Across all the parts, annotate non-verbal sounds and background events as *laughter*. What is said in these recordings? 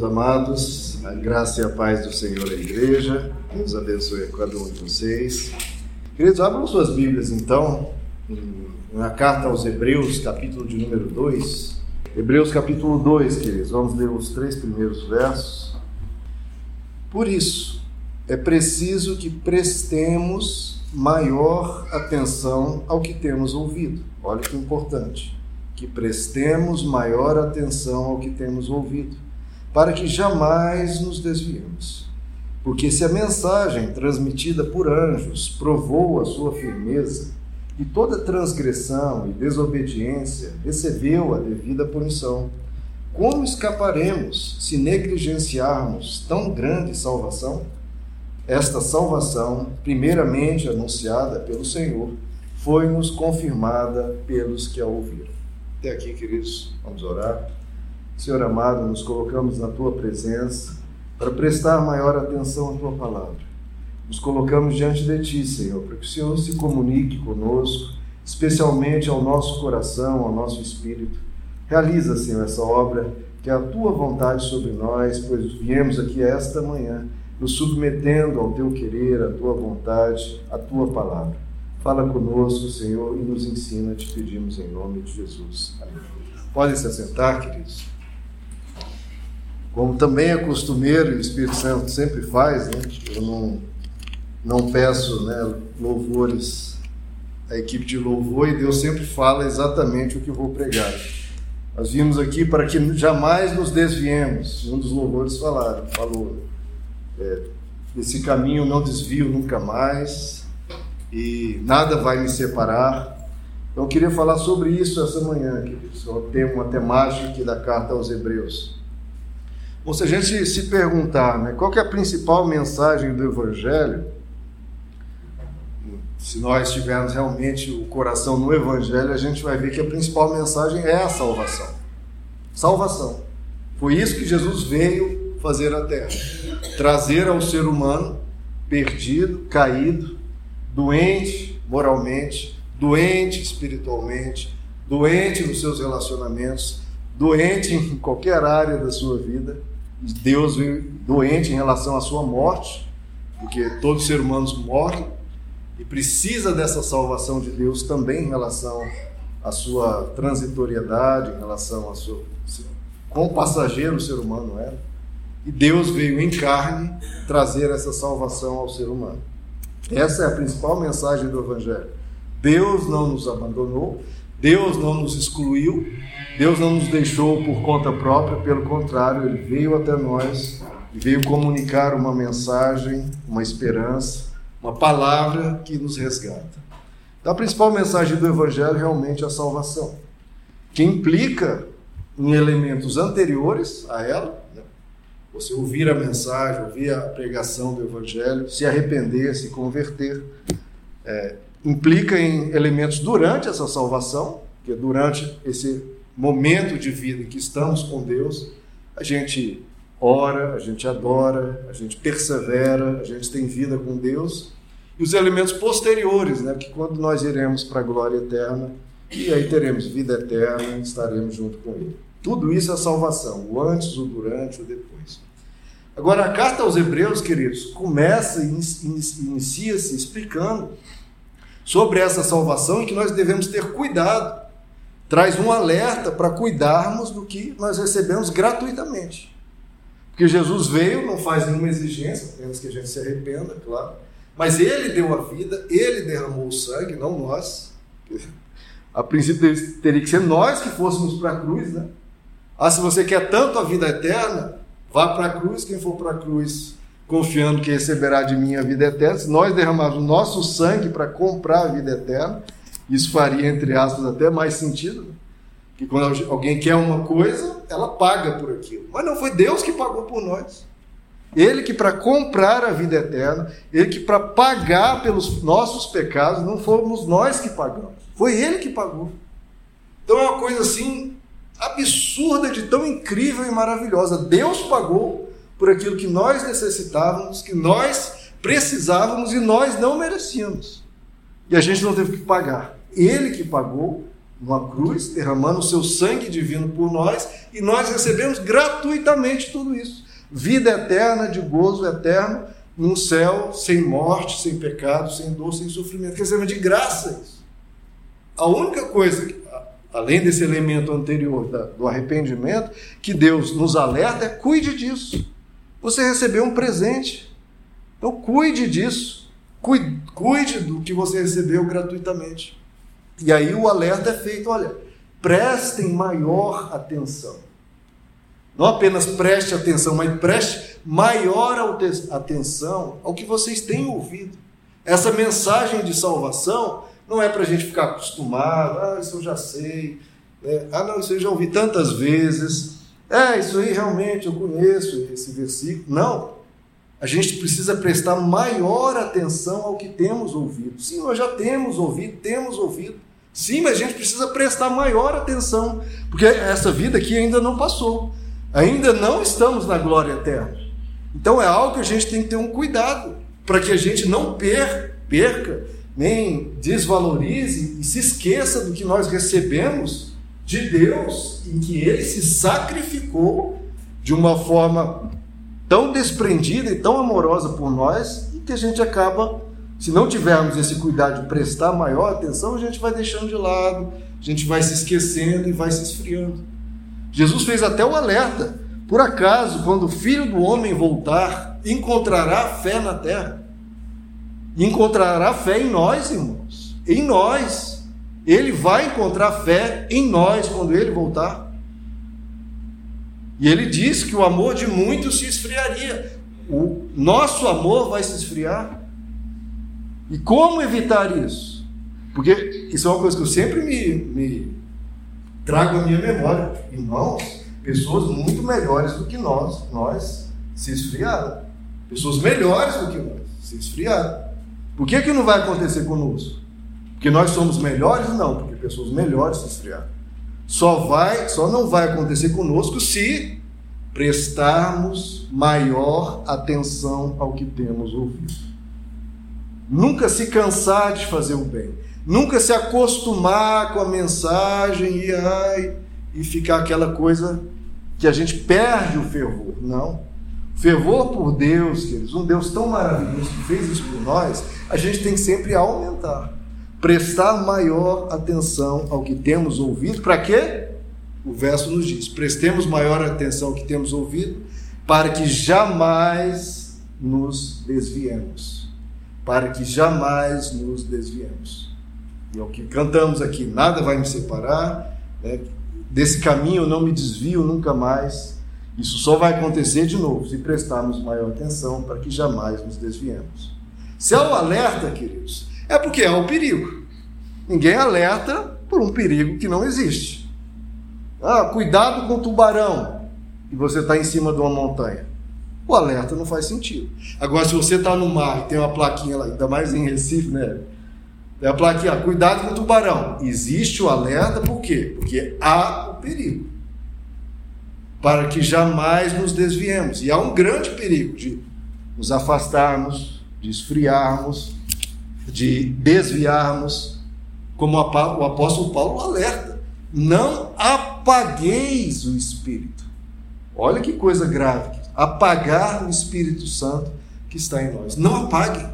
meus amados. A graça e a paz do Senhor à igreja. Deus abençoe a cada um de vocês. Queridos, abram suas Bíblias então, na carta aos Hebreus, capítulo de número 2. Hebreus, capítulo 2, queridos. Vamos ler os três primeiros versos. Por isso, é preciso que prestemos maior atenção ao que temos ouvido. Olha que importante que prestemos maior atenção ao que temos ouvido, para que jamais nos desviemos. Porque se a mensagem transmitida por anjos provou a sua firmeza, e toda transgressão e desobediência recebeu a devida punição, como escaparemos se negligenciarmos tão grande salvação? Esta salvação, primeiramente anunciada pelo Senhor, foi-nos confirmada pelos que a ouviram. Até aqui, queridos, vamos orar. Senhor amado, nos colocamos na tua presença para prestar maior atenção à tua palavra. Nos colocamos diante de ti, Senhor, para que o Senhor se comunique conosco, especialmente ao nosso coração, ao nosso espírito. Realiza, Senhor, essa obra que é a tua vontade sobre nós, pois viemos aqui esta manhã nos submetendo ao teu querer, à tua vontade, à tua palavra. Fala conosco, Senhor, e nos ensina, te pedimos em nome de Jesus. Amém. Podem se assentar, queridos. Como também é costumeiro, o Espírito Santo sempre faz, né? eu não, não peço né, louvores à equipe de louvor e Deus sempre fala exatamente o que eu vou pregar. Nós vimos aqui para que jamais nos desviemos. Um dos louvores falaram, falou, é, caminho não desvio nunca mais, e nada vai me separar. Então, eu queria falar sobre isso essa manhã, queridos. Tem uma temática da carta aos Hebreus. Bom, se a gente se perguntar né, qual é a principal mensagem do Evangelho, se nós tivermos realmente o coração no Evangelho, a gente vai ver que a principal mensagem é a salvação. Salvação. Foi isso que Jesus veio fazer à Terra: trazer ao ser humano perdido, caído, doente moralmente, doente espiritualmente, doente nos seus relacionamentos, doente em qualquer área da sua vida. Deus doente em relação à sua morte, porque todos os seres humanos morrem e precisa dessa salvação de Deus também em relação à sua transitoriedade, em relação a sua quão passageiro o ser humano era. E Deus veio em carne trazer essa salvação ao ser humano. Essa é a principal mensagem do Evangelho. Deus não nos abandonou, Deus não nos excluiu, Deus não nos deixou por conta própria, pelo contrário, Ele veio até nós e veio comunicar uma mensagem, uma esperança, uma palavra que nos resgata. Então, a principal mensagem do Evangelho realmente é a salvação, que implica em elementos anteriores a ela, você ouvir a mensagem, ouvir a pregação do Evangelho, se arrepender, se converter, é, implica em elementos durante essa salvação, que é durante esse momento de vida em que estamos com Deus, a gente ora, a gente adora, a gente persevera, a gente tem vida com Deus, e os elementos posteriores, né, que quando nós iremos para a glória eterna, e aí teremos vida eterna estaremos junto com Ele. Tudo isso é salvação, o antes, o durante, o depois. Agora, a carta aos Hebreus, queridos, começa e inicia-se explicando sobre essa salvação e que nós devemos ter cuidado. Traz um alerta para cuidarmos do que nós recebemos gratuitamente. Porque Jesus veio, não faz nenhuma exigência, apenas que a gente se arrependa, claro. Mas ele deu a vida, ele derramou o sangue, não nós. *laughs* A princípio teria que ser nós que fôssemos para a cruz, né? Ah, se você quer tanto a vida eterna, vá para a cruz, quem for para a cruz, confiando que receberá de mim a vida eterna. Se nós derramarmos o nosso sangue para comprar a vida eterna, isso faria, entre aspas, até mais sentido. Né? Que quando alguém quer uma coisa, ela paga por aquilo. Mas não foi Deus que pagou por nós. Ele que para comprar a vida eterna, ele que para pagar pelos nossos pecados, não fomos nós que pagamos. Foi ele que pagou. Então é uma coisa assim absurda, de tão incrível e maravilhosa. Deus pagou por aquilo que nós necessitávamos, que nós precisávamos e nós não merecíamos. E a gente não teve que pagar. Ele que pagou numa cruz, derramando o seu sangue divino por nós, e nós recebemos gratuitamente tudo isso. Vida eterna, de gozo eterno, num céu sem morte, sem pecado, sem dor, sem sofrimento. Recebemos de graça isso. A única coisa, além desse elemento anterior do arrependimento, que Deus nos alerta é cuide disso. Você recebeu um presente. Então cuide disso. Cuide, cuide do que você recebeu gratuitamente. E aí o alerta é feito: olha, prestem maior atenção. Não apenas preste atenção, mas preste maior atenção ao que vocês têm ouvido. Essa mensagem de salvação não é para a gente ficar acostumado, ah, isso eu já sei, é, ah, não, isso eu já ouvi tantas vezes, é, isso aí realmente eu conheço esse versículo. Não, a gente precisa prestar maior atenção ao que temos ouvido. Sim, nós já temos ouvido, temos ouvido. Sim, mas a gente precisa prestar maior atenção, porque essa vida aqui ainda não passou. Ainda não estamos na glória eterna. Então é algo que a gente tem que ter um cuidado, para que a gente não perca, nem desvalorize e se esqueça do que nós recebemos de Deus, em que Ele se sacrificou de uma forma tão desprendida e tão amorosa por nós, e que a gente acaba se não tivermos esse cuidado de prestar maior atenção, a gente vai deixando de lado, a gente vai se esquecendo e vai se esfriando. Jesus fez até o alerta: por acaso, quando o filho do homem voltar, encontrará fé na terra? Encontrará fé em nós, irmãos, em nós. Ele vai encontrar fé em nós quando ele voltar. E ele diz que o amor de muitos se esfriaria. O nosso amor vai se esfriar. E como evitar isso? Porque isso é uma coisa que eu sempre me, me trago à minha memória. Irmãos, pessoas muito melhores do que nós, nós se esfriaram. Pessoas melhores do que nós se esfriaram. Por que, que não vai acontecer conosco? Porque nós somos melhores? Não, porque pessoas melhores se esfriaram. Só vai, só não vai acontecer conosco se prestarmos maior atenção ao que temos ouvido. Nunca se cansar de fazer o bem. Nunca se acostumar com a mensagem e, ai, e ficar aquela coisa que a gente perde o fervor. Não. Fervor por Deus, queridos, um Deus tão maravilhoso que fez isso por nós, a gente tem que sempre aumentar. Prestar maior atenção ao que temos ouvido. Para quê? O verso nos diz: prestemos maior atenção ao que temos ouvido, para que jamais nos desviemos para que jamais nos desviemos. E é o que cantamos aqui: nada vai me separar, né? desse caminho eu não me desvio nunca mais. Isso só vai acontecer de novo se prestarmos maior atenção para que jamais nos desviemos. Se há o alerta, queridos, é porque há o perigo. Ninguém alerta por um perigo que não existe. Ah, cuidado com o tubarão. E você está em cima de uma montanha o alerta não faz sentido. Agora, se você está no mar e tem uma plaquinha lá, ainda mais em Recife, né? Tem a plaquinha, cuidado com o tubarão. Existe o alerta, por quê? Porque há o perigo. Para que jamais nos desviemos. E há um grande perigo de nos afastarmos, de esfriarmos, de desviarmos, como o apóstolo Paulo alerta. Não apagueis o espírito. Olha que coisa grave apagar o Espírito Santo que está em nós. Não apaguem,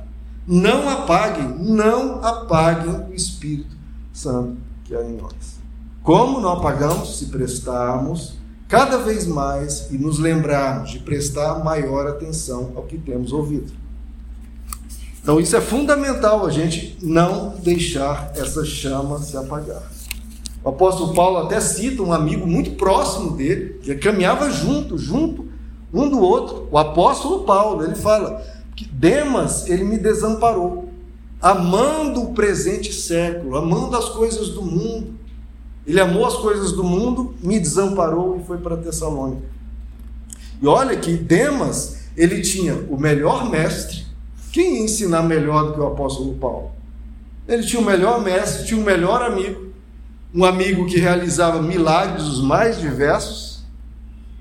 não apaguem, não apaguem o Espírito Santo que há em nós. Como não apagamos se prestarmos cada vez mais e nos lembrarmos de prestar maior atenção ao que temos ouvido. Então, isso é fundamental, a gente não deixar essa chama se apagar. O apóstolo Paulo até cita um amigo muito próximo dele, que caminhava junto, junto um do outro. O apóstolo Paulo, ele fala que Demas, ele me desamparou, amando o presente século, amando as coisas do mundo. Ele amou as coisas do mundo, me desamparou e foi para Tessalônica. E olha que Demas, ele tinha o melhor mestre. Quem ia ensinar melhor do que o apóstolo Paulo? Ele tinha o melhor mestre, tinha o melhor amigo, um amigo que realizava milagres os mais diversos,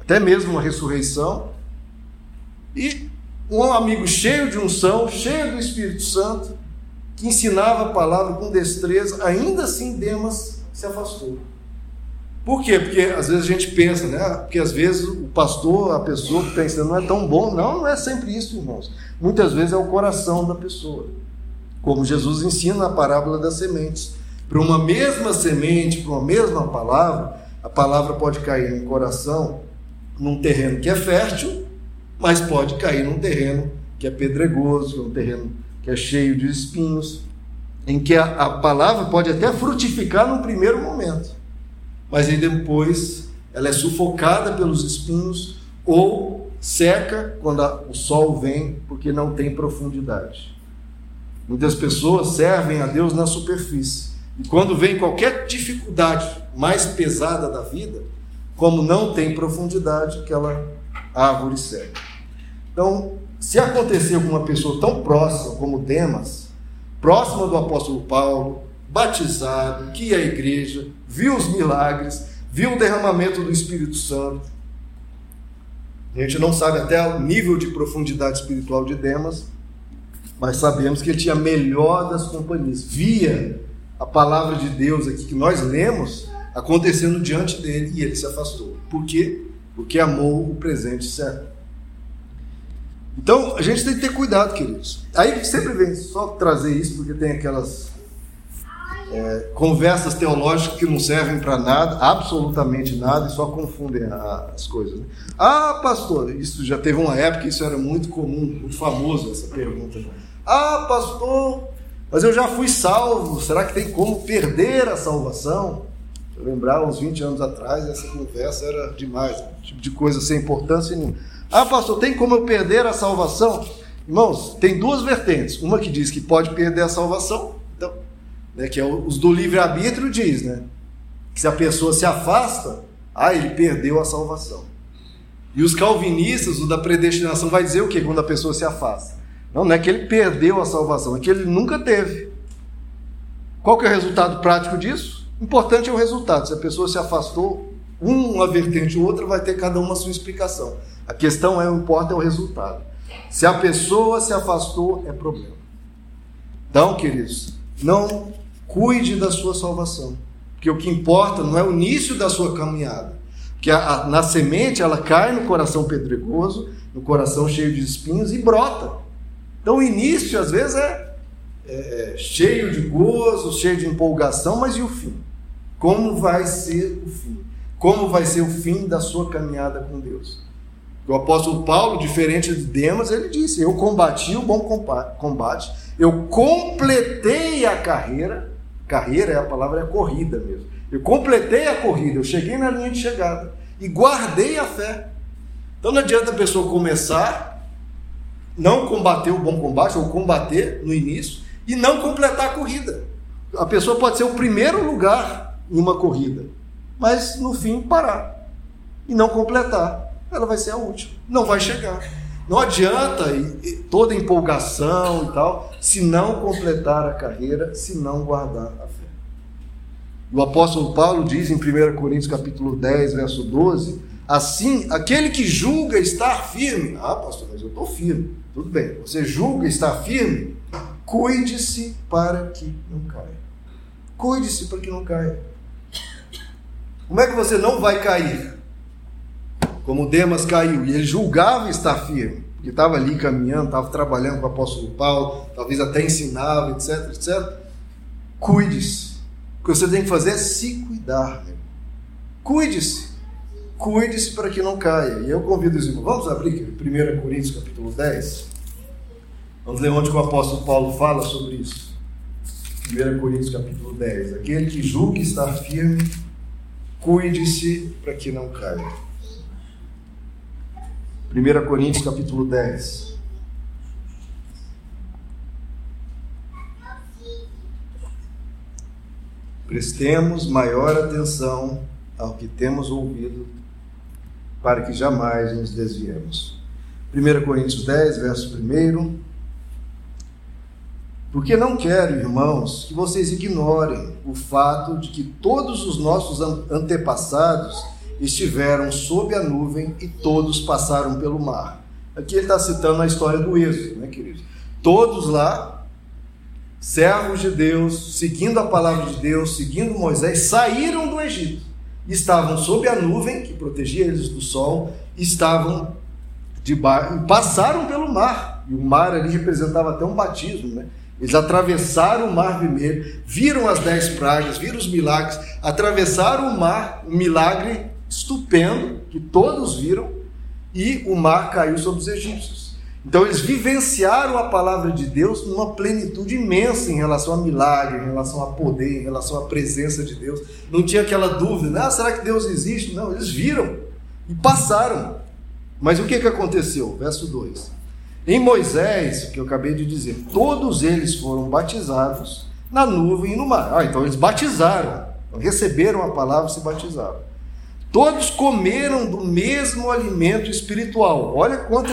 até mesmo uma ressurreição. E um amigo cheio de unção, cheio do Espírito Santo, que ensinava a palavra com destreza, ainda assim Demas se afastou. Por quê? Porque às vezes a gente pensa, né? Porque às vezes o pastor, a pessoa que está ensinando não é tão bom. Não, não é sempre isso, irmãos. Muitas vezes é o coração da pessoa. Como Jesus ensina na parábola das sementes. Para uma mesma semente, para uma mesma palavra, a palavra pode cair no coração, num terreno que é fértil, mas pode cair num terreno que é pedregoso, um terreno que é cheio de espinhos, em que a, a palavra pode até frutificar no primeiro momento mas aí depois ela é sufocada pelos espinhos ou seca quando a, o sol vem, porque não tem profundidade. Muitas pessoas servem a Deus na superfície. E quando vem qualquer dificuldade mais pesada da vida, como não tem profundidade, aquela árvore seca. Então, se acontecer com uma pessoa tão próxima como Demas, próxima do apóstolo Paulo, batizado, que à igreja, viu os milagres, viu o derramamento do Espírito Santo. A gente não sabe até o nível de profundidade espiritual de Demas, mas sabemos que ele tinha a melhor das companhias. Via a palavra de Deus aqui que nós lemos acontecendo diante dele e ele se afastou. Por quê? Porque amou o presente certo. Então a gente tem que ter cuidado, queridos. Aí sempre vem só trazer isso porque tem aquelas é, conversas teológicas que não servem para nada, absolutamente nada, e só confundem as coisas. Né? Ah, pastor, isso já teve uma época, isso era muito comum, muito famoso essa pergunta. Ah, pastor, mas eu já fui salvo, será que tem como perder a salvação? Lembrar, uns 20 anos atrás, essa conversa era demais, né? tipo de coisa sem importância nenhuma. Ah, pastor, tem como eu perder a salvação? Irmãos, tem duas vertentes. Uma que diz que pode perder a salvação, então né, que é os do livre-arbítrio, diz, né? Que se a pessoa se afasta, ah, ele perdeu a salvação. E os calvinistas, o da predestinação, vai dizer o que quando a pessoa se afasta? Não, não é que ele perdeu a salvação, é que ele nunca teve. Qual que é o resultado prático disso? Importante é o resultado. Se a pessoa se afastou, uma vertente ou outra vai ter cada uma a sua explicação. A questão é, o importa é o resultado. Se a pessoa se afastou, é problema. Então, queridos, não Cuide da sua salvação. Porque o que importa não é o início da sua caminhada. Porque a, a, na semente ela cai no coração pedregoso, no coração cheio de espinhos e brota. Então o início às vezes é, é, é cheio de gozo, cheio de empolgação, mas e o fim? Como vai ser o fim? Como vai ser o fim da sua caminhada com Deus? O apóstolo Paulo, diferente de Demas, ele disse: Eu combati o bom combate, eu completei a carreira, Carreira é a palavra é corrida mesmo. Eu completei a corrida, eu cheguei na linha de chegada e guardei a fé. Então não adianta a pessoa começar, não combater o bom combate, ou combater no início, e não completar a corrida. A pessoa pode ser o primeiro lugar em uma corrida, mas no fim parar e não completar. Ela vai ser a última, não vai chegar. Não adianta toda empolgação e tal, se não completar a carreira, se não guardar a fé. O apóstolo Paulo diz em 1 Coríntios capítulo 10, verso 12, assim, aquele que julga estar firme, ah, pastor, mas eu estou firme, tudo bem, você julga estar firme, cuide-se para que não caia. Cuide-se para que não caia. Como é que você não vai cair? como Demas caiu, e ele julgava estar firme, porque estava ali caminhando, estava trabalhando com o apóstolo Paulo, talvez até ensinava, etc, etc. Cuide-se. O que você tem que fazer é se cuidar. Cuide-se. Cuide-se para que não caia. E eu convido os irmãos, vamos abrir 1 Coríntios capítulo 10. Vamos ler onde o apóstolo Paulo fala sobre isso. 1 Coríntios capítulo 10. Aquele que julga estar firme, cuide-se para que não caia. 1 Coríntios capítulo 10. Prestemos maior atenção ao que temos ouvido, para que jamais nos desviemos. 1 Coríntios 10, verso 1. Porque não quero, irmãos, que vocês ignorem o fato de que todos os nossos antepassados estiveram sob a nuvem e todos passaram pelo mar. Aqui ele está citando a história do Êxodo, né, queridos? Todos lá servos de Deus, seguindo a palavra de Deus, seguindo Moisés, saíram do Egito. Estavam sob a nuvem que protegia eles do sol, estavam debaixo, passaram pelo mar. E o mar ali representava até um batismo, né? Eles atravessaram o mar vermelho, viram as dez pragas, viram os milagres, atravessaram o mar, um milagre estupendo que todos viram, e o mar caiu sobre os egípcios. Então eles vivenciaram a palavra de Deus numa plenitude imensa em relação a milagre, em relação a poder, em relação à presença de Deus. Não tinha aquela dúvida, ah, será que Deus existe? Não, eles viram e passaram. Mas o que, que aconteceu? Verso 2. Em Moisés, que eu acabei de dizer, todos eles foram batizados na nuvem e no mar. Ah, então eles batizaram, receberam a palavra e se batizaram. Todos comeram do mesmo alimento espiritual. Olha quanta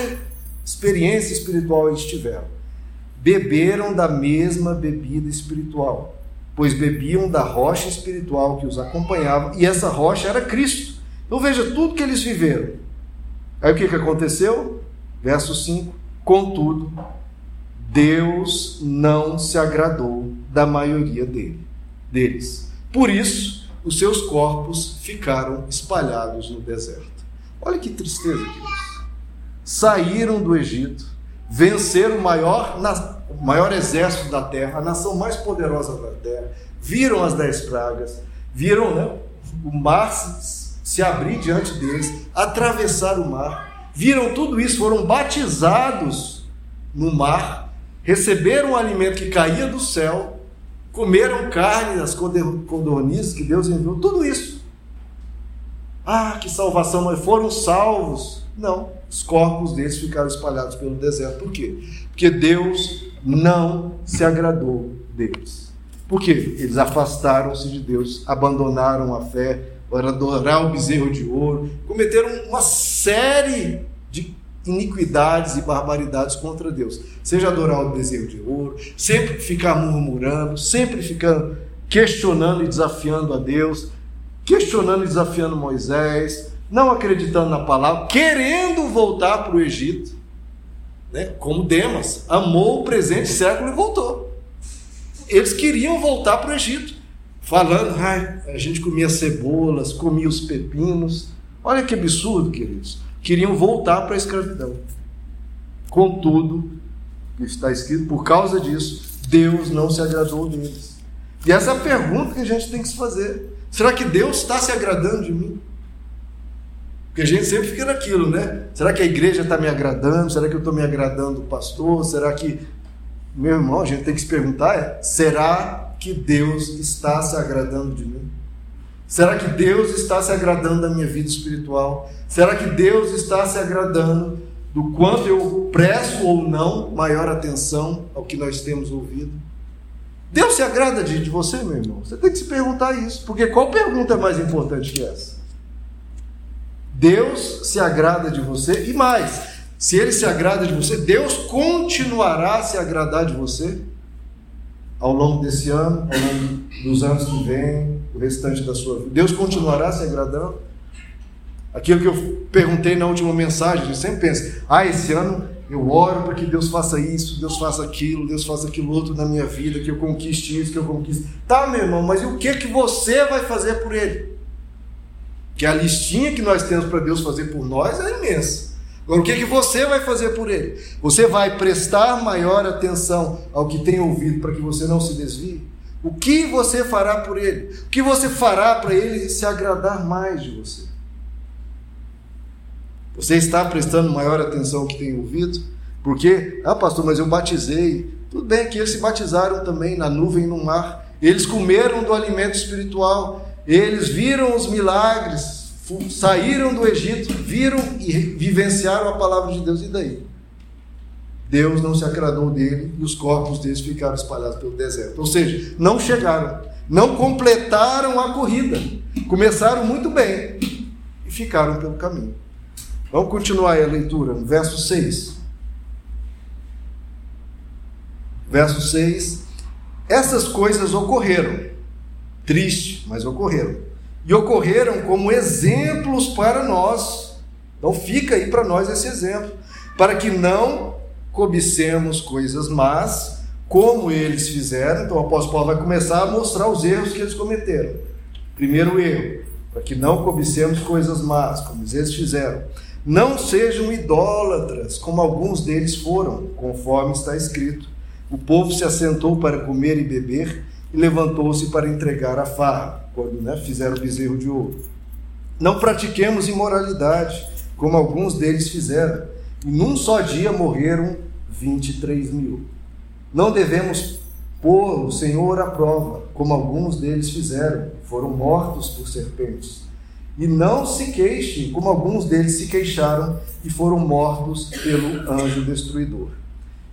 experiência espiritual eles tiveram. Beberam da mesma bebida espiritual, pois bebiam da rocha espiritual que os acompanhava, e essa rocha era Cristo. Então veja tudo que eles viveram. Aí o que, que aconteceu? Verso 5: Contudo, Deus não se agradou da maioria dele, deles. Por isso, os seus corpos ficaram espalhados no deserto. Olha que tristeza, queridos saíram do Egito, venceram o maior, o maior exército da terra, a nação mais poderosa da terra, viram as dez pragas, viram né, o mar se, abrir diante deles, atravessar o mar, viram tudo isso, foram batizados no mar, receberam o alimento que caía do céu, comeram carne das codornizes que Deus enviou, tudo isso. Ah, que salvação, mas foram salvos. Não os corpos deles ficaram espalhados pelo deserto. Por quê? Porque Deus não se agradou deles. Por quê? Eles afastaram-se de Deus, abandonaram a fé, adorar o bezerro de ouro, cometeram uma série de iniquidades e barbaridades contra Deus. Seja adorar o bezerro de ouro, sempre ficar murmurando, sempre ficando questionando e desafiando a Deus, questionando e desafiando Moisés, não acreditando na palavra, querendo voltar para o Egito, né? como Demas, amou o presente século e voltou. Eles queriam voltar para o Egito, falando, a gente comia cebolas, comia os pepinos. Olha que absurdo, queridos. Queriam voltar para a escravidão. Contudo, está escrito, por causa disso, Deus não se agradou deles. E essa é a pergunta que a gente tem que se fazer. Será que Deus está se agradando de mim? Porque a gente sempre fica naquilo, né? Será que a igreja está me agradando? Será que eu estou me agradando do pastor? Será que. Meu irmão, a gente tem que se perguntar: é, será que Deus está se agradando de mim? Será que Deus está se agradando da minha vida espiritual? Será que Deus está se agradando do quanto eu presto ou não maior atenção ao que nós temos ouvido? Deus se agrada de, de você, meu irmão? Você tem que se perguntar isso, porque qual pergunta é mais importante que essa? Deus se agrada de você e mais, se ele se agrada de você, Deus continuará a se agradar de você ao longo desse ano, ao longo dos anos que vêm, o restante da sua vida. Deus continuará se agradando. Aquilo que eu perguntei na última mensagem, eu sempre penso: ah, esse ano eu oro para que Deus faça isso, Deus faça aquilo, Deus faça aquilo outro na minha vida, que eu conquiste isso, que eu conquiste. Tá, meu irmão, mas e o que que você vai fazer por ele? Que a listinha que nós temos para Deus fazer por nós é imensa. Agora, o que, que você vai fazer por ele? Você vai prestar maior atenção ao que tem ouvido para que você não se desvie? O que você fará por ele? O que você fará para ele se agradar mais de você? Você está prestando maior atenção ao que tem ouvido? Porque, ah, pastor, mas eu batizei. Tudo bem que eles se batizaram também na nuvem e no mar. Eles comeram do alimento espiritual. Eles viram os milagres, saíram do Egito, viram e vivenciaram a palavra de Deus, e daí? Deus não se agradou dele e os corpos deles ficaram espalhados pelo deserto. Ou seja, não chegaram, não completaram a corrida. Começaram muito bem e ficaram pelo caminho. Vamos continuar a leitura, no verso 6. Verso 6. Essas coisas ocorreram Triste, mas ocorreram. E ocorreram como exemplos para nós. Então fica aí para nós esse exemplo, para que não cobicemos coisas más, como eles fizeram. Então o apóstolo Paulo vai começar a mostrar os erros que eles cometeram. Primeiro erro, para que não cobicemos coisas más, como eles fizeram. Não sejam idólatras, como alguns deles foram, conforme está escrito. O povo se assentou para comer e beber e levantou-se para entregar a farra, quando né, fizeram o bezerro de ouro. Não pratiquemos imoralidade, como alguns deles fizeram, e num só dia morreram 23 mil. Não devemos pôr o Senhor à prova, como alguns deles fizeram, foram mortos por serpentes. E não se queixem, como alguns deles se queixaram e foram mortos pelo anjo destruidor.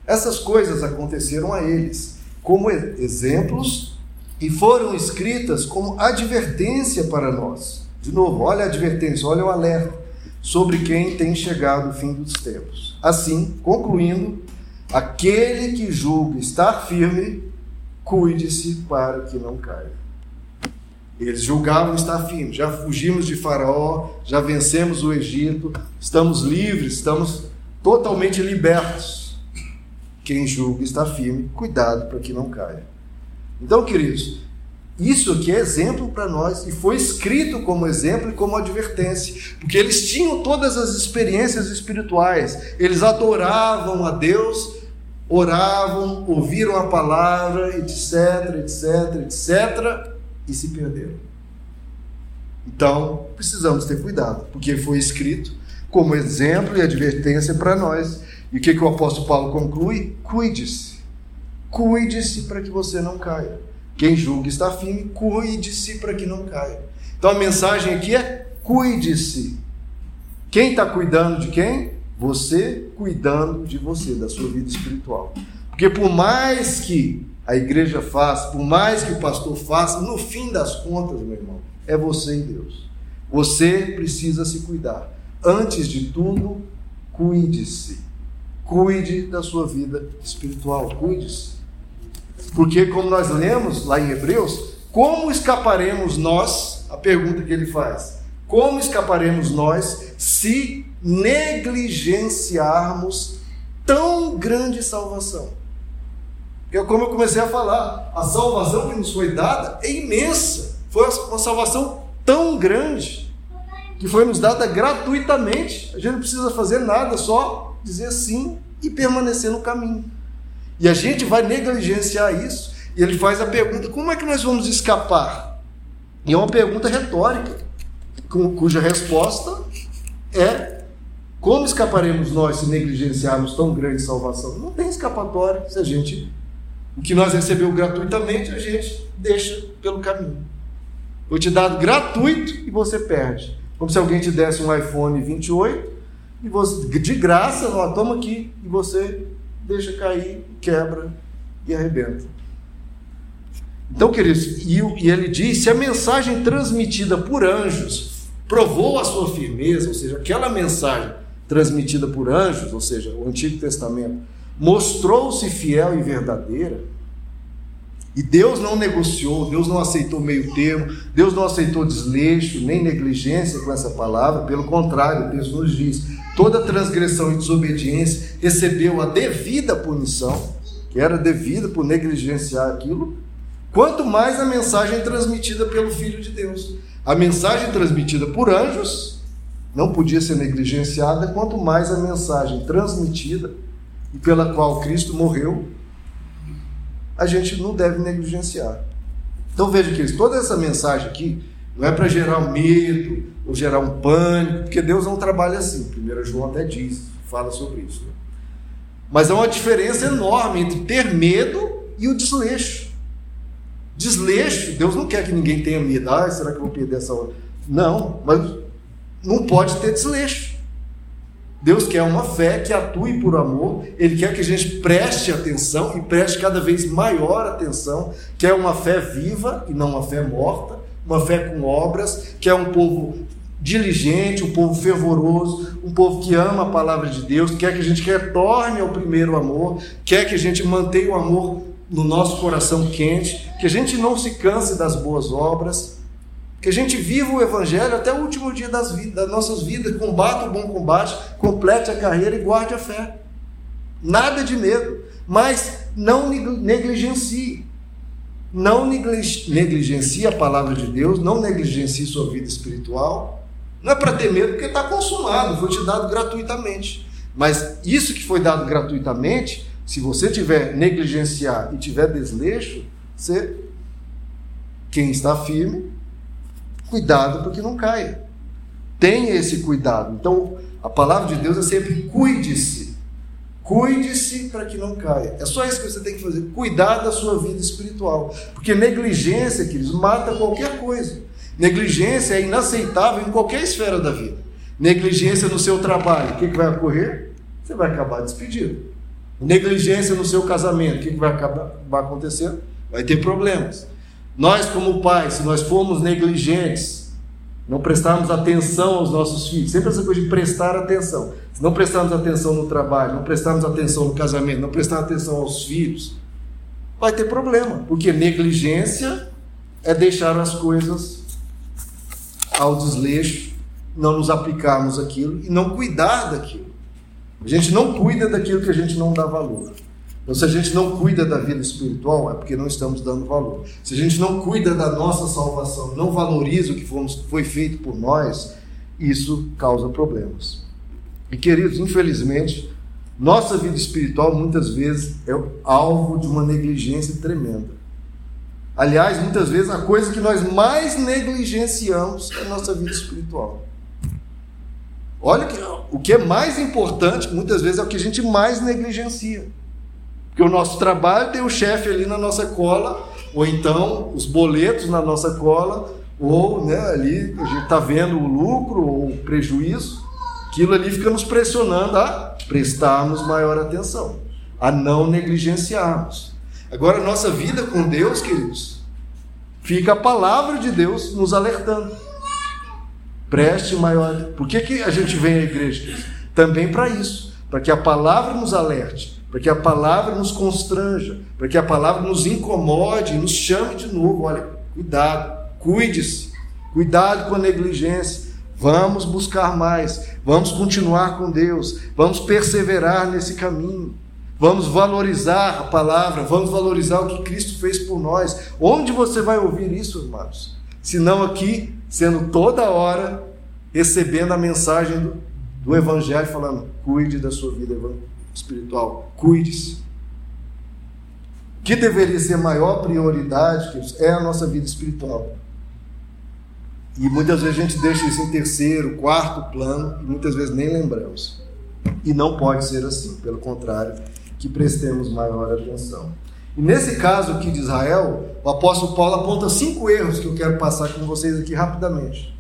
Essas coisas aconteceram a eles como exemplos e foram escritas como advertência para nós. De novo, olha a advertência, olha o alerta sobre quem tem chegado o fim dos tempos. Assim, concluindo, aquele que julga estar firme, cuide-se para que não caia. Eles julgavam estar firmes. Já fugimos de Faraó, já vencemos o Egito, estamos livres, estamos totalmente libertos. Quem julga estar firme, cuidado para que não caia. Então, queridos, isso aqui é exemplo para nós e foi escrito como exemplo e como advertência, porque eles tinham todas as experiências espirituais, eles adoravam a Deus, oravam, ouviram a palavra, etc, etc, etc, e se perderam. Então, precisamos ter cuidado, porque foi escrito como exemplo e advertência para nós. E o que, que o apóstolo Paulo conclui? Cuide-se. Cuide-se para que você não caia. Quem julga está firme, cuide-se para que não caia. Então a mensagem aqui é: cuide-se. Quem está cuidando de quem? Você cuidando de você, da sua vida espiritual. Porque por mais que a igreja faça, por mais que o pastor faça, no fim das contas, meu irmão, é você e Deus. Você precisa se cuidar. Antes de tudo, cuide-se. Cuide da sua vida espiritual, cuide-se. Porque, como nós lemos lá em Hebreus, como escaparemos nós? A pergunta que ele faz: como escaparemos nós se negligenciarmos tão grande salvação? Porque, como eu comecei a falar, a salvação que nos foi dada é imensa. Foi uma salvação tão grande que foi nos dada gratuitamente. A gente não precisa fazer nada, só dizer sim e permanecer no caminho. E a gente vai negligenciar isso. E ele faz a pergunta: como é que nós vamos escapar? E é uma pergunta retórica, cuja resposta é: como escaparemos nós se negligenciarmos tão grande salvação? Não tem escapatória se a gente. O que nós recebemos gratuitamente, a gente deixa pelo caminho. Foi te dado gratuito e você perde. Como se alguém te desse um iPhone 28 e você, de graça, ó, toma aqui, e você deixa cair, quebra e arrebenta. Então, queridos, e, e ele diz: se a mensagem transmitida por anjos provou a sua firmeza, ou seja, aquela mensagem transmitida por anjos, ou seja, o Antigo Testamento, mostrou-se fiel e verdadeira, e Deus não negociou, Deus não aceitou meio termo, Deus não aceitou desleixo, nem negligência com essa palavra, pelo contrário, texto nos diz: toda transgressão e desobediência recebeu a devida punição, que era devida por negligenciar aquilo, quanto mais a mensagem transmitida pelo Filho de Deus. A mensagem transmitida por anjos não podia ser negligenciada, quanto mais a mensagem transmitida e pela qual Cristo morreu a gente não deve negligenciar. Então veja que toda essa mensagem aqui não é para gerar medo ou gerar um pânico, porque Deus não trabalha assim. 1 João até diz, fala sobre isso. Né? Mas há uma diferença enorme entre ter medo e o desleixo. Desleixo, Deus não quer que ninguém tenha medo. Ah, será que eu vou perder essa hora? Não, mas não pode ter desleixo. Deus quer uma fé que atue por amor, Ele quer que a gente preste atenção e preste cada vez maior atenção, quer uma fé viva e não uma fé morta, uma fé com obras, quer um povo diligente, um povo fervoroso, um povo que ama a palavra de Deus, quer que a gente retorne ao primeiro amor, quer que a gente mantenha o amor no nosso coração quente, que a gente não se canse das boas obras, que a gente viva o Evangelho até o último dia das, vidas, das nossas vidas, combata o bom combate, complete a carreira e guarde a fé. Nada de medo. Mas não negligencie. Não negligencie a palavra de Deus, não negligencie sua vida espiritual. Não é para ter medo porque está consumado, foi te dado gratuitamente. Mas isso que foi dado gratuitamente, se você tiver negligenciar e tiver desleixo, você, quem está firme, cuidado para que não caia. Tenha esse cuidado. Então, a palavra de Deus é sempre cuide-se. Cuide-se para que não caia. É só isso que você tem que fazer. Cuidar da sua vida espiritual. Porque negligência, queridos, mata qualquer coisa. Negligência é inaceitável em qualquer esfera da vida. Negligência no seu trabalho, o que, que vai ocorrer? Você vai acabar despedido. Negligência no seu casamento, o que, que vai acabar vai acontecer? Vai ter problemas. Nós, como pais, se nós formos negligentes, não prestarmos atenção aos nossos filhos, sempre essa coisa de prestar atenção. Se não prestarmos atenção no trabalho, não prestarmos atenção no casamento, não prestarmos atenção aos filhos, vai ter problema, porque negligência é deixar as coisas ao desleixo, não nos aplicarmos aquilo e não cuidar daquilo. A gente não cuida daquilo que a gente não dá valor. Então, se a gente não cuida da vida espiritual, é porque não estamos dando valor. Se a gente não cuida da nossa salvação, não valoriza o que foi feito por nós, isso causa problemas. E queridos, infelizmente, nossa vida espiritual muitas vezes é alvo de uma negligência tremenda. Aliás, muitas vezes a coisa que nós mais negligenciamos é a nossa vida espiritual. Olha que o que é mais importante, muitas vezes é o que a gente mais negligencia. Porque o nosso trabalho tem o chefe ali na nossa cola, ou então os boletos na nossa cola, ou né, ali a gente está vendo o lucro ou o prejuízo, aquilo ali fica nos pressionando a prestarmos maior atenção, a não negligenciarmos. Agora, nossa vida com Deus, queridos, fica a palavra de Deus nos alertando. Preste maior. Por que, que a gente vem à igreja? Também para isso, para que a palavra nos alerte para que a palavra nos constranja, para que a palavra nos incomode, nos chame de novo. Olha, cuidado, cuide-se, cuidado com a negligência. Vamos buscar mais, vamos continuar com Deus, vamos perseverar nesse caminho. Vamos valorizar a palavra, vamos valorizar o que Cristo fez por nós. Onde você vai ouvir isso, irmãos? Se não aqui, sendo toda hora recebendo a mensagem do, do Evangelho, falando: cuide da sua vida espiritual. Cuide-se. O que deveria ser maior prioridade, queridos, é a nossa vida espiritual. E muitas vezes a gente deixa isso em terceiro, quarto plano, e muitas vezes nem lembramos. E não pode ser assim, pelo contrário, que prestemos maior atenção. E nesse caso aqui de Israel, o apóstolo Paulo aponta cinco erros que eu quero passar com vocês aqui rapidamente.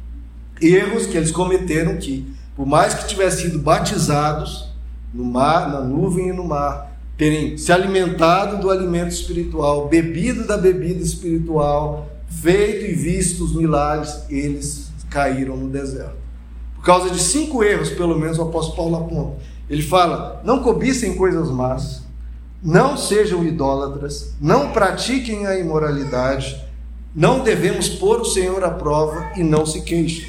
Erros que eles cometeram que, por mais que tivessem sido batizados, no mar, na nuvem e no mar, terem se alimentado do alimento espiritual, bebido da bebida espiritual, feito e visto os milagres, eles caíram no deserto. Por causa de cinco erros, pelo menos, o apóstolo Paulo aponta. Ele fala: não cobicem coisas más, não sejam idólatras, não pratiquem a imoralidade, não devemos pôr o Senhor à prova e não se queixem.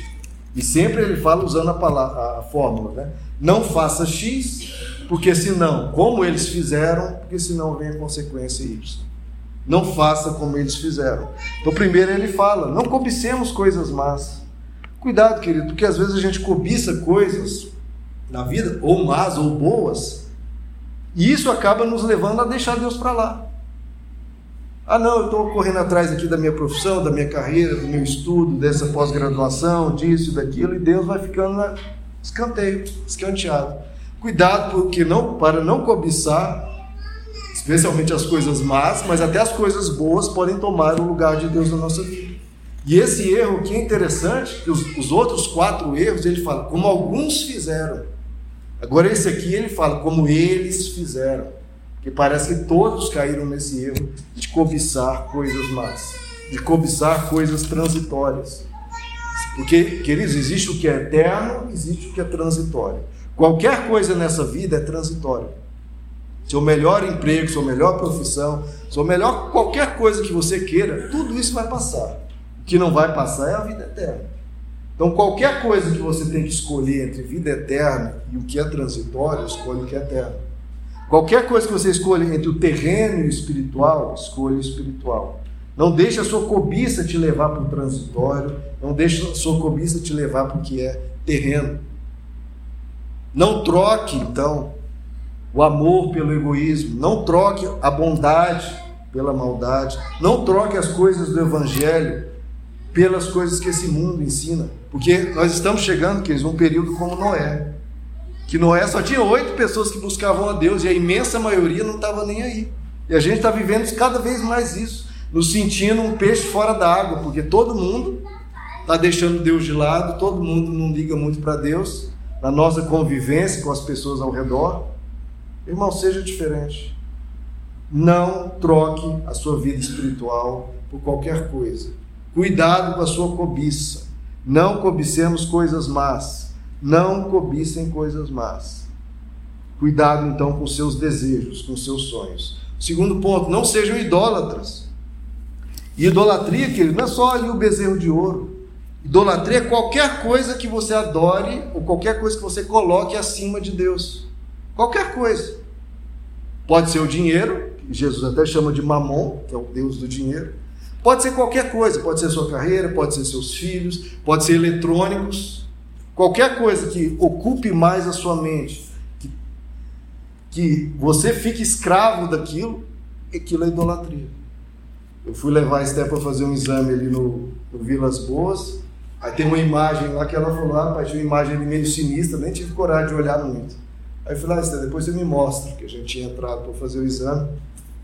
E sempre ele fala usando a, palavra, a fórmula, né? Não faça X, porque senão, como eles fizeram, porque senão vem a consequência Y. Não faça como eles fizeram. Então, primeiro ele fala: não cobicemos coisas más. Cuidado, querido, porque às vezes a gente cobiça coisas na vida, ou más ou boas, e isso acaba nos levando a deixar Deus para lá. Ah, não, eu estou correndo atrás aqui da minha profissão, da minha carreira, do meu estudo, dessa pós-graduação, disso, daquilo, e Deus vai ficando na escanteio, escanteado. Cuidado porque não, para não cobiçar, especialmente as coisas más, mas até as coisas boas podem tomar o lugar de Deus na nossa vida. E esse erro que é interessante, os, os outros quatro erros ele fala, como alguns fizeram. Agora esse aqui ele fala, como eles fizeram. Que parece que todos caíram nesse erro de cobiçar coisas más, de cobiçar coisas transitórias. Porque, queridos, existe o que é eterno, existe o que é transitório. Qualquer coisa nessa vida é transitória. Seu melhor emprego, sua melhor profissão, sua melhor qualquer coisa que você queira, tudo isso vai passar. O que não vai passar é a vida eterna. Então, qualquer coisa que você tem que escolher entre vida eterna e o que é transitório, escolhe o que é eterno. Qualquer coisa que você escolha entre o terreno e o espiritual, escolha o espiritual. Não deixe a sua cobiça te levar para o transitório, não deixe a sua cobiça te levar para o que é terreno. Não troque, então, o amor pelo egoísmo, não troque a bondade pela maldade, não troque as coisas do Evangelho pelas coisas que esse mundo ensina, porque nós estamos chegando, queridos, num período como Noé que Noé só tinha oito pessoas que buscavam a Deus e a imensa maioria não estava nem aí. E a gente está vivendo cada vez mais isso, nos sentindo um peixe fora da água, porque todo mundo está deixando Deus de lado, todo mundo não liga muito para Deus, na nossa convivência com as pessoas ao redor. Irmão, seja diferente. Não troque a sua vida espiritual por qualquer coisa. Cuidado com a sua cobiça. Não cobicemos coisas más não cobicem coisas más. Cuidado então com seus desejos, com seus sonhos. Segundo ponto, não sejam idólatras. E idolatria, querido, não é só ali o bezerro de ouro. Idolatria é qualquer coisa que você adore ou qualquer coisa que você coloque acima de Deus. Qualquer coisa. Pode ser o dinheiro, que Jesus até chama de mamon, que é o Deus do dinheiro. Pode ser qualquer coisa, pode ser sua carreira, pode ser seus filhos, pode ser eletrônicos. Qualquer coisa que ocupe mais a sua mente, que, que você fique escravo daquilo, aquilo é idolatria. Eu fui levar a Esté para fazer um exame ali no, no Vilas Boas. Aí tem uma imagem lá que ela falou: ah, tinha uma imagem meio sinistra, nem tive coragem de olhar muito. Aí eu falei: ah, Esté, depois você me mostra, que a gente tinha entrado para fazer o exame.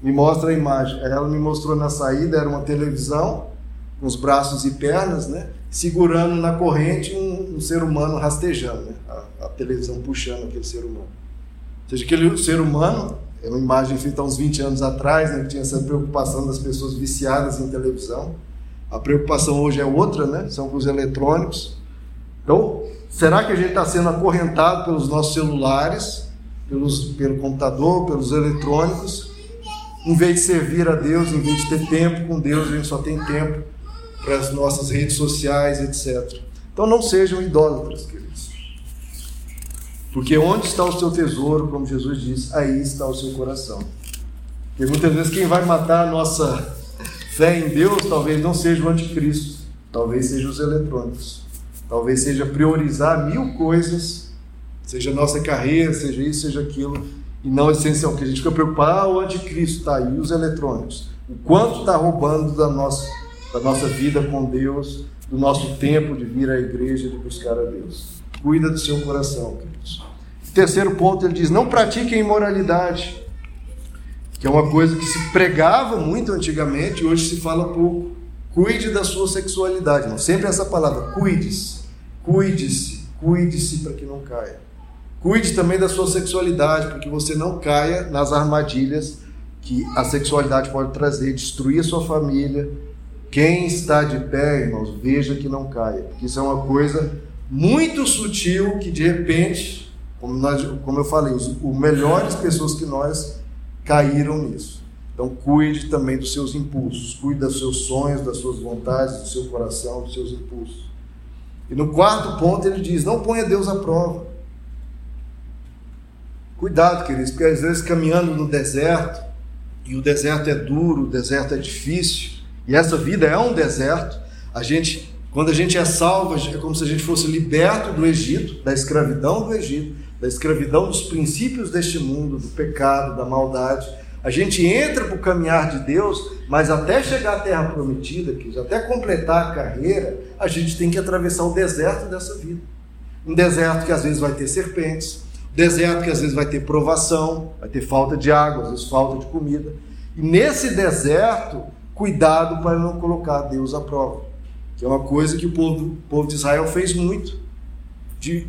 Me mostra a imagem. Aí ela me mostrou na saída: era uma televisão, com os braços e pernas, né? segurando na corrente um, um ser humano rastejando, né? a, a, televisão puxando aquele ser humano. Ou seja, aquele ser humano, é uma imagem feita há uns 20 anos atrás, né? que tinha essa preocupação das pessoas viciadas em televisão. A preocupação hoje é outra, né? são com os eletrônicos. Então, será que a gente está sendo acorrentado pelos nossos celulares, pelos, pelo computador, pelos eletrônicos? Em vez de servir a Deus, em vez de ter tempo com Deus, a gente só tem tempo para as nossas redes sociais, etc. Então não sejam idólatras, queridos. Porque onde está o seu tesouro, como Jesus diz, aí está o seu coração. Porque muitas vezes quem vai matar a nossa fé em Deus talvez não seja o anticristo, talvez seja os eletrônicos, talvez seja priorizar mil coisas, seja nossa carreira, seja isso, seja aquilo, e não essencial, que a gente fica preocupado, ah, o anticristo está aí, os eletrônicos, o quanto está roubando da nossa da nossa vida com Deus, do nosso tempo de vir à igreja, de buscar a Deus. Cuida do seu coração, queridos. Terceiro ponto, ele diz: não pratiquem imoralidade, que é uma coisa que se pregava muito antigamente e hoje se fala pouco. Cuide da sua sexualidade, não sempre essa palavra, cuide-se, cuide-se, cuide-se para que não caia. Cuide também da sua sexualidade, para que você não caia nas armadilhas que a sexualidade pode trazer, destruir a sua família, quem está de pé, irmãos, veja que não caia, porque isso é uma coisa muito sutil que de repente, como, nós, como eu falei, os, os melhores pessoas que nós caíram nisso. Então, cuide também dos seus impulsos, cuide dos seus sonhos, das suas vontades, do seu coração, dos seus impulsos. E no quarto ponto ele diz: não ponha Deus à prova. Cuidado, queridos, porque às vezes caminhando no deserto, e o deserto é duro, o deserto é difícil, e essa vida é um deserto. A gente, quando a gente é salvo, é como se a gente fosse liberto do Egito, da escravidão do Egito, da escravidão dos princípios deste mundo, do pecado, da maldade. A gente entra para o caminhar de Deus, mas até chegar à terra prometida, que até completar a carreira, a gente tem que atravessar o deserto dessa vida. Um deserto que às vezes vai ter serpentes, deserto que às vezes vai ter provação, vai ter falta de água, às vezes falta de comida. E nesse deserto, cuidado para não colocar Deus à prova. Que é uma coisa que o povo, o povo de Israel fez muito. De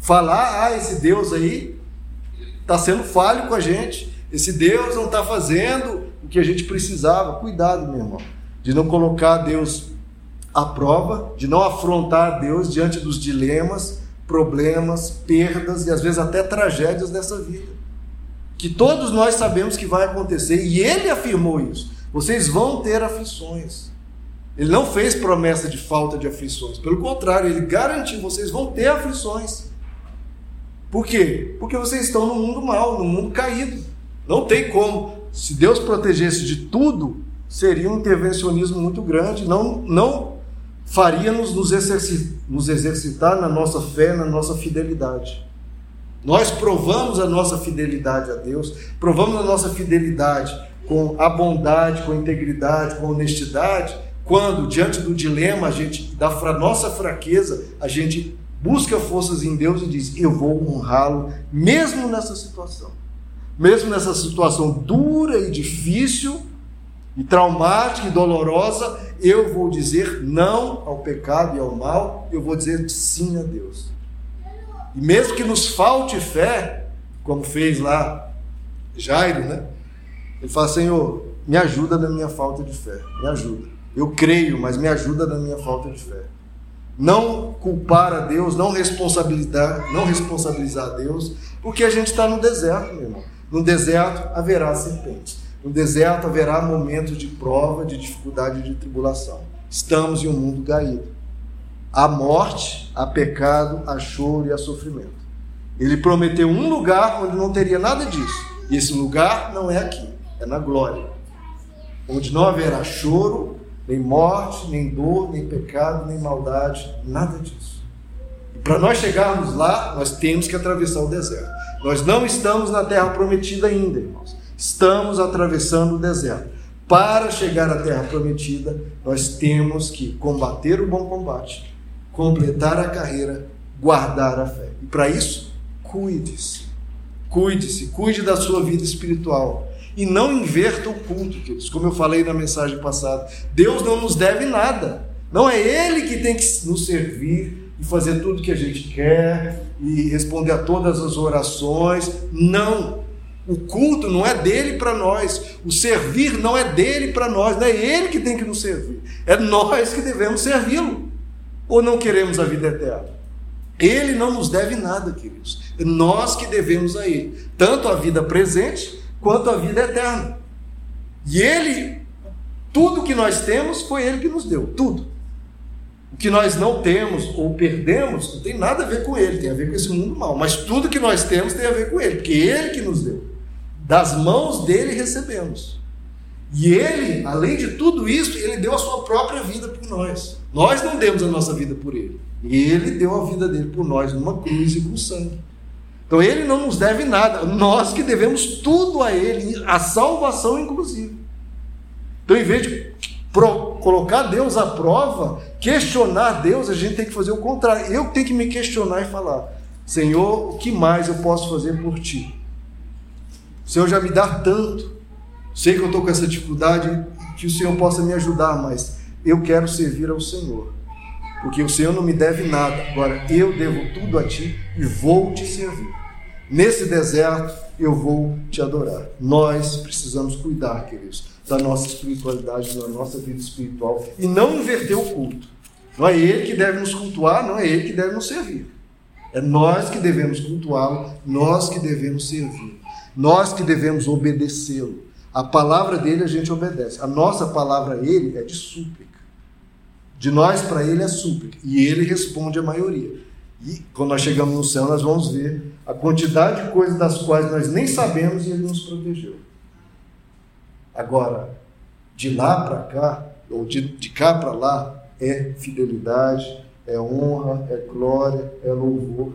falar, ah, esse Deus aí está sendo falho com a gente. Esse Deus não está fazendo o que a gente precisava. Cuidado, meu irmão, de não colocar Deus à prova, de não afrontar Deus diante dos dilemas, problemas, perdas e às vezes até tragédias dessa vida. Que todos nós sabemos que vai acontecer e ele afirmou isso. Vocês vão ter aflições. Ele não fez promessa de falta de aflições. Pelo contrário, ele garantiu: vocês vão ter aflições. Por quê? Porque vocês estão no mundo mal, no mundo caído. Não tem como. Se Deus protegesse de tudo, seria um intervencionismo muito grande. Não, não faria-nos nos, nos exercitar na nossa fé, na nossa fidelidade. Nós provamos a nossa fidelidade a Deus, provamos a nossa fidelidade com a bondade, com a integridade, com a honestidade, quando diante do dilema, a gente da nossa fraqueza, a gente busca forças em Deus e diz: "Eu vou honrá-lo mesmo nessa situação". Mesmo nessa situação dura e difícil, e traumática e dolorosa, eu vou dizer não ao pecado e ao mal, eu vou dizer sim a Deus. E mesmo que nos falte fé, como fez lá Jairo, né? Ele fala: Senhor, me ajuda na minha falta de fé, me ajuda. Eu creio, mas me ajuda na minha falta de fé. Não culpar a Deus, não responsabilizar, não responsabilizar a Deus, porque a gente está no deserto, meu irmão. No deserto haverá serpentes. No deserto haverá momentos de prova, de dificuldade de tribulação. Estamos em um mundo caído. Há morte, há pecado, há choro e há sofrimento. Ele prometeu um lugar onde não teria nada disso. E esse lugar não é aqui, é na glória. Onde não haverá choro, nem morte, nem dor, nem pecado, nem maldade, nada disso. Para nós chegarmos lá, nós temos que atravessar o deserto. Nós não estamos na terra prometida ainda, irmãos. Estamos atravessando o deserto. Para chegar à terra prometida, nós temos que combater o bom combate, completar a carreira, guardar a fé. E para isso, cuide-se. Cuide-se, cuide da sua vida espiritual. E não inverta o culto, queridos. Como eu falei na mensagem passada, Deus não nos deve nada. Não é Ele que tem que nos servir e fazer tudo que a gente quer e responder a todas as orações. Não. O culto não é dele para nós. O servir não é dele para nós. Não é ele que tem que nos servir. É nós que devemos servi-lo. Ou não queremos a vida eterna? Ele não nos deve nada, queridos. É nós que devemos a ele. Tanto a vida presente quanto a vida eterna. E ele, tudo que nós temos, foi ele que nos deu. Tudo. O que nós não temos ou perdemos não tem nada a ver com ele, tem a ver com esse mundo mal. Mas tudo que nós temos tem a ver com ele, porque ele que nos deu. Das mãos dele recebemos. E ele, além de tudo isso, ele deu a sua própria vida por nós. Nós não demos a nossa vida por ele. Ele deu a vida dele por nós numa cruz e com sangue. Então ele não nos deve nada. Nós que devemos tudo a ele, a salvação inclusive. Então, em vez de colocar Deus à prova, questionar Deus, a gente tem que fazer o contrário. Eu tenho que me questionar e falar: Senhor, o que mais eu posso fazer por ti? O Senhor já me dá tanto. Sei que eu estou com essa dificuldade, que o Senhor possa me ajudar, mas eu quero servir ao Senhor. Porque o Senhor não me deve nada. Agora eu devo tudo a ti e vou te servir. Nesse deserto eu vou te adorar. Nós precisamos cuidar, queridos, da nossa espiritualidade, da nossa vida espiritual e não inverter o culto. Não é Ele que deve nos cultuar, não é Ele que deve nos servir. É nós que devemos cultuá-lo, nós que devemos servir. Nós que devemos obedecê-lo. A palavra dele a gente obedece. A nossa palavra a ele é de súplica. De nós para ele é súplica. E ele responde a maioria. E quando nós chegamos no céu, nós vamos ver a quantidade de coisas das quais nós nem sabemos e ele nos protegeu. Agora, de lá para cá, ou de, de cá para lá, é fidelidade, é honra, é glória, é louvor.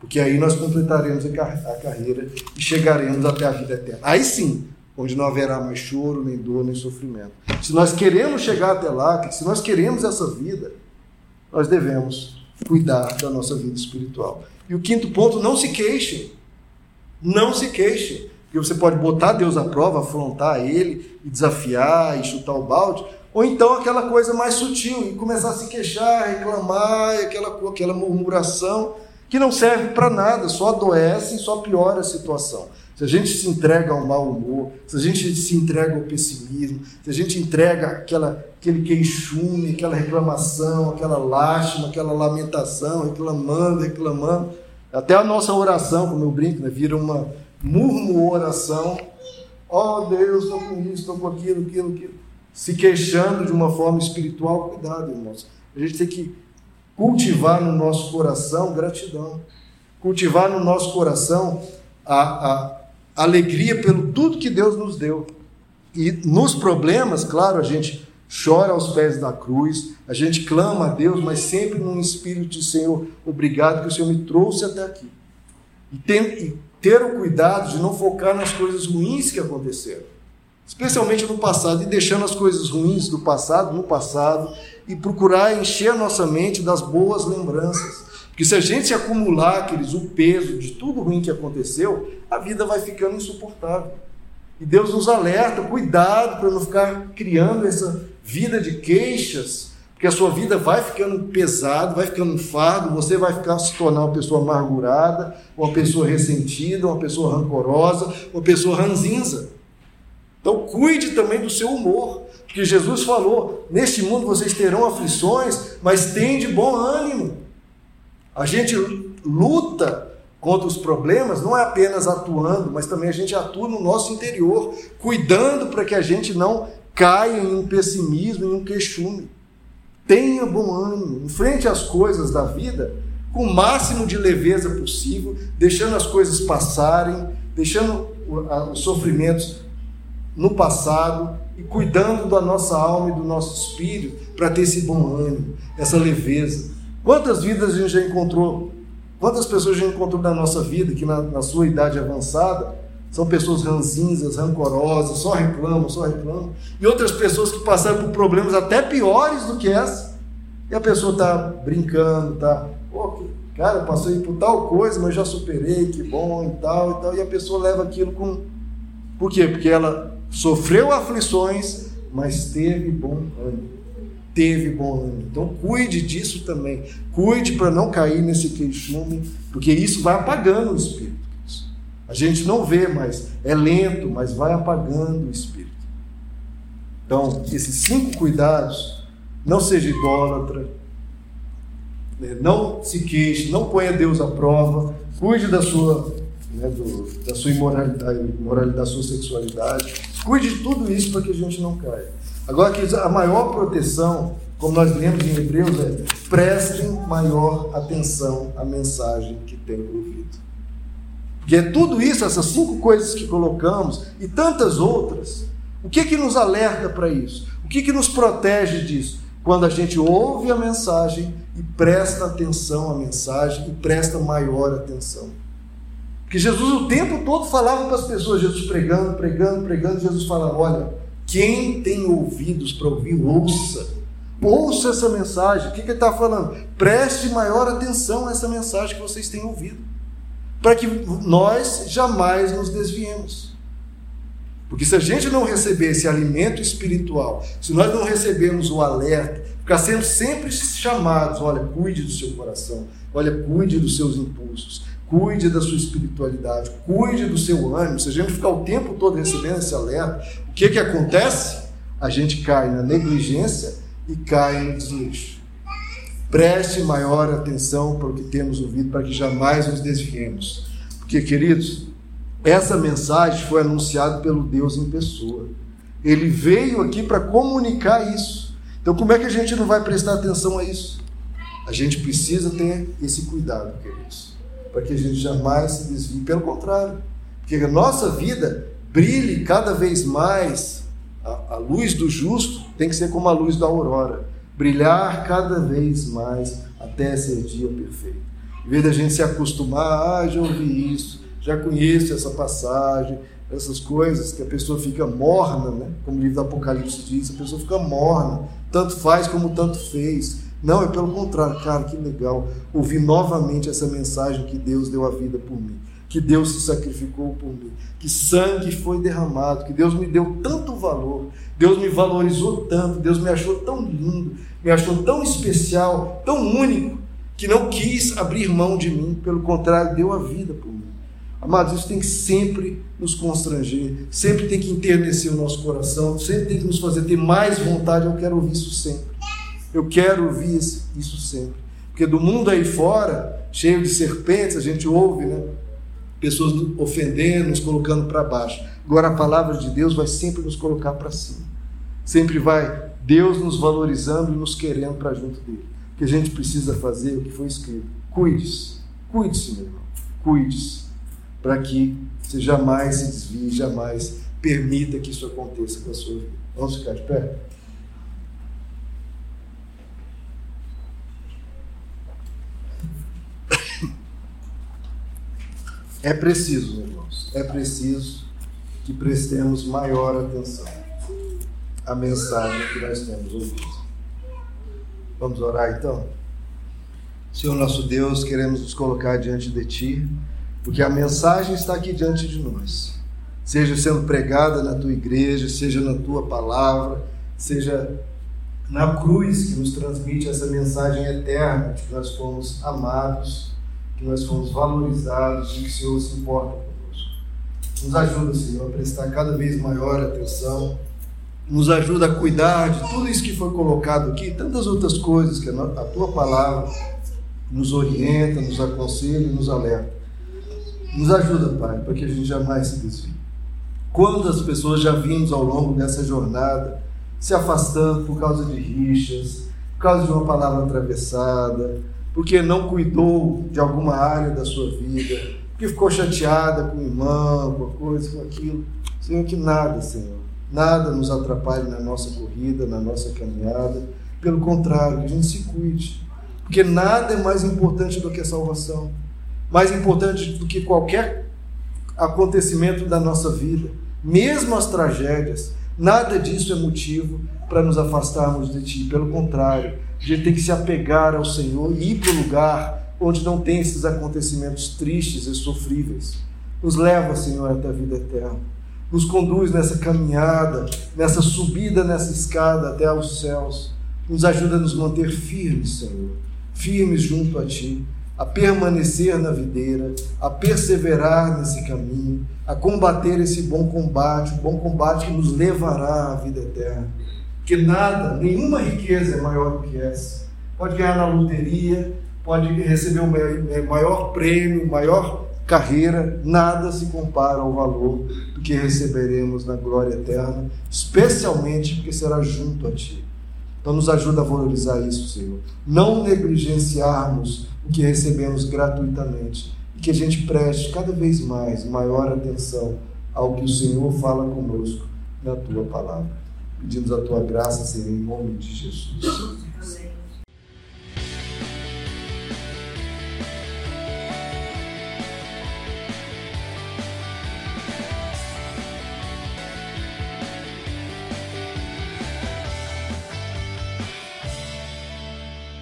Porque aí nós completaremos a, carreira e chegaremos até a vida eterna. Aí sim, onde não haverá mais choro, nem dor, nem sofrimento. Se nós queremos chegar até lá, se nós queremos essa vida, nós devemos cuidar da nossa vida espiritual. E o quinto ponto, não se queixem. Não se queixem. Porque você pode botar Deus à prova, afrontar Ele, e desafiar, e chutar o balde, ou então aquela coisa mais sutil, e começar a se queixar, reclamar, aquela, aquela murmuração que não serve para nada, só adoece e só piora a situação. Se a gente se entrega ao mau humor, se a gente se entrega ao pessimismo, se a gente entrega aquela, aquele queixume, aquela reclamação, aquela lástima, aquela lamentação, reclamando, reclamando, até a nossa oração, como eu brinco, né, vira uma murmuração. Oh Deus, estou com isso, estou com aquilo, aquilo, aquilo. Se queixando de uma forma espiritual, cuidado, irmãos. A gente tem que cultivar no nosso coração gratidão, cultivar no nosso coração a, a, alegria pelo tudo que Deus nos deu. E nos problemas, claro, a gente chora aos pés da cruz, a gente clama a Deus, mas sempre num espírito de Senhor, obrigado que o Senhor me trouxe até aqui. E, e ter o cuidado de não focar nas coisas ruins que aconteceram, especialmente no passado, e deixando as coisas ruins do passado no passado e procurar encher a nossa mente das boas lembranças. Porque se a gente acumular aqueles, o peso de tudo ruim que aconteceu, a vida vai ficando insuportável. E Deus nos alerta, cuidado para não ficar criando essa vida de queixas, porque a sua vida vai ficando pesada, vai ficando um fardo, você vai ficar se tornar uma pessoa amargurada, uma pessoa ressentida, uma pessoa rancorosa, uma pessoa ranzinza. Então cuide também do seu humor, porque Jesus falou: neste mundo vocês terão aflições, mas tem de bom ânimo. A gente luta contra os problemas não é apenas atuando, mas também a gente atua no nosso interior, cuidando para que a gente não caia em um pessimismo, em um queixume. Tenha bom ânimo, enfrente as coisas da vida com o máximo de leveza possível, deixando as coisas passarem, deixando os sofrimentos no passado e cuidando da nossa alma e do nosso espírito para ter esse bom ânimo, essa leveza. Quantas vidas a gente já encontrou Quantas pessoas a gente encontrou na nossa vida que na, na sua idade avançada são pessoas ranzinzas, rancorosas, só reclamam, só reclamam, e outras pessoas que passaram por problemas até piores do que essa, e a pessoa está brincando, tá, pô, cara, passei por tal coisa, mas já superei, que bom e tal e tal, e a pessoa leva aquilo com. Por quê? Porque ela sofreu aflições, mas teve bom ânimo teve bom ânimo. Então cuide disso também. Cuide para não cair nesse queixume, porque isso vai apagando o espírito. A gente não vê, mas é lento, mas vai apagando o espírito. Então, esses cinco cuidados, não seja idólatra, né, não se queixe, não ponha Deus à prova, cuide da sua, né, do, da sua imoralidade, da sua sexualidade, cuide de tudo isso para que a gente não caia. Agora, que a maior proteção, como nós lemos em Hebreus, é prestem maior atenção à mensagem que têm ouvido. Porque é tudo isso, essas cinco coisas que colocamos e tantas outras, o que que nos alerta para isso? O que que nos protege disso? Quando a gente ouve a mensagem e presta atenção à mensagem e presta maior atenção. Porque Jesus o tempo todo falava para as pessoas, Jesus pregando, pregando, pregando, Jesus falava: olha, quem tem ouvidos para ouvir, ouça. Ouça essa mensagem. O que, que ele está falando? Preste maior atenção a essa mensagem que vocês têm ouvido. Para que nós jamais nos desviemos. Porque se a gente não receber esse alimento espiritual, se nós não recebermos o alerta, ficar sendo sempre chamados, olha, cuide do seu coração, olha, cuide dos seus impulsos, cuide da sua espiritualidade, cuide do seu ânimo. Se a gente ficar o tempo todo recebendo esse alerta, o que, que acontece? A gente cai na negligência e cai no desleixo. Preste maior atenção para o que temos ouvido, para que jamais nos desviemos. Porque, queridos, essa mensagem foi anunciada pelo Deus em pessoa. Ele veio aqui para comunicar isso. Então, como é que a gente não vai prestar atenção a isso? A gente precisa ter esse cuidado, queridos para que a gente jamais se desvie. Pelo contrário, que a nossa vida brilhe cada vez mais. A, a luz do justo tem que ser como a luz da aurora, brilhar cada vez mais até ser dia perfeito. Em vez da gente se acostumar, ah, já ouvi isso, já conheço essa passagem, essas coisas que a pessoa fica morna, né? como o livro do Apocalipse diz, a pessoa fica morna, tanto faz como tanto fez. Não, é pelo contrário, cara, que legal ouvir novamente essa mensagem que Deus deu a vida por mim, que Deus se sacrificou por mim, que sangue foi derramado, que Deus me deu tanto valor, Deus me valorizou tanto, Deus me achou tão lindo, me achou tão especial, tão único, que não quis abrir mão de mim, pelo contrário, deu a vida por mim. Amados, isso tem que sempre nos constranger, sempre tem que enternecer o nosso coração, sempre tem que nos fazer ter mais vontade. Eu quero ouvir isso sempre. Eu quero ouvir isso sempre. Porque do mundo aí fora, cheio de serpentes, a gente ouve, né? Pessoas ofendendo, nos colocando para baixo. Agora a palavra de Deus vai sempre nos colocar para cima. Sempre vai Deus nos valorizando e nos querendo para junto dele. O que a gente precisa fazer, o que foi escrito. Cuide-se. Cuide-se, meu irmão. Cuide-se. para que você jamais se desvie, jamais permita que isso aconteça com a sua vida. Vamos ficar de pé? É preciso, irmãos, é preciso que prestemos maior atenção à mensagem que nós temos ouvido. Vamos orar então? Senhor nosso Deus, queremos nos colocar diante de Ti, porque a mensagem está aqui diante de nós. Seja sendo pregada na tua igreja, seja na tua palavra, seja na cruz que nos transmite essa mensagem eterna de que nós fomos amados, que nós fomos valorizados e que o Senhor se importa conosco. Nos ajuda, Senhor, a prestar cada vez maior atenção nos ajuda a cuidar de tudo isso que foi colocado aqui, tantas outras coisas que a tua palavra nos orienta, nos aconselha e nos alerta. Nos ajuda, Pai, para que a gente jamais se desvie. Quantas pessoas já vimos ao longo dessa jornada se afastando por causa de rixas, por causa de uma palavra atravessada, porque não cuidou de alguma área da sua vida, porque ficou chateada com o irmão, com a coisa, com aquilo. Senhor, que nada, Senhor nada nos atrapalhe na nossa corrida, na nossa caminhada. Pelo contrário, que a gente se cuide. Porque nada é mais importante do que a salvação. Mais importante do que qualquer acontecimento da nossa vida, mesmo as tragédias, nada disso é motivo para nos afastarmos de Ti. Pelo contrário, a gente tem que se apegar ao Senhor e ir para o lugar onde não tem esses acontecimentos tristes e sofríveis. Nos leva, Senhor, até a vida eterna nos conduz nessa caminhada, nessa subida, nessa escada até aos céus. Nos ajuda a nos manter firmes, Senhor, firmes junto a Ti, a permanecer na videira, a perseverar nesse caminho, a combater esse bom combate, o bom combate que nos levará à vida eterna. Que nada, nenhuma riqueza é maior do que essa. Pode ganhar na loteria, pode receber o maior prêmio, maior carreira, nada se compara ao valor do que receberemos na glória eterna, especialmente porque será junto a Ti. Então, nos ajuda a valorizar isso, Senhor. Não negligenciarmos que recebemos gratuitamente e que a gente preste cada vez mais maior atenção ao que o Senhor fala conosco na Tua palavra. Pedimos a Tua graça, Senhor, em nome de Jesus.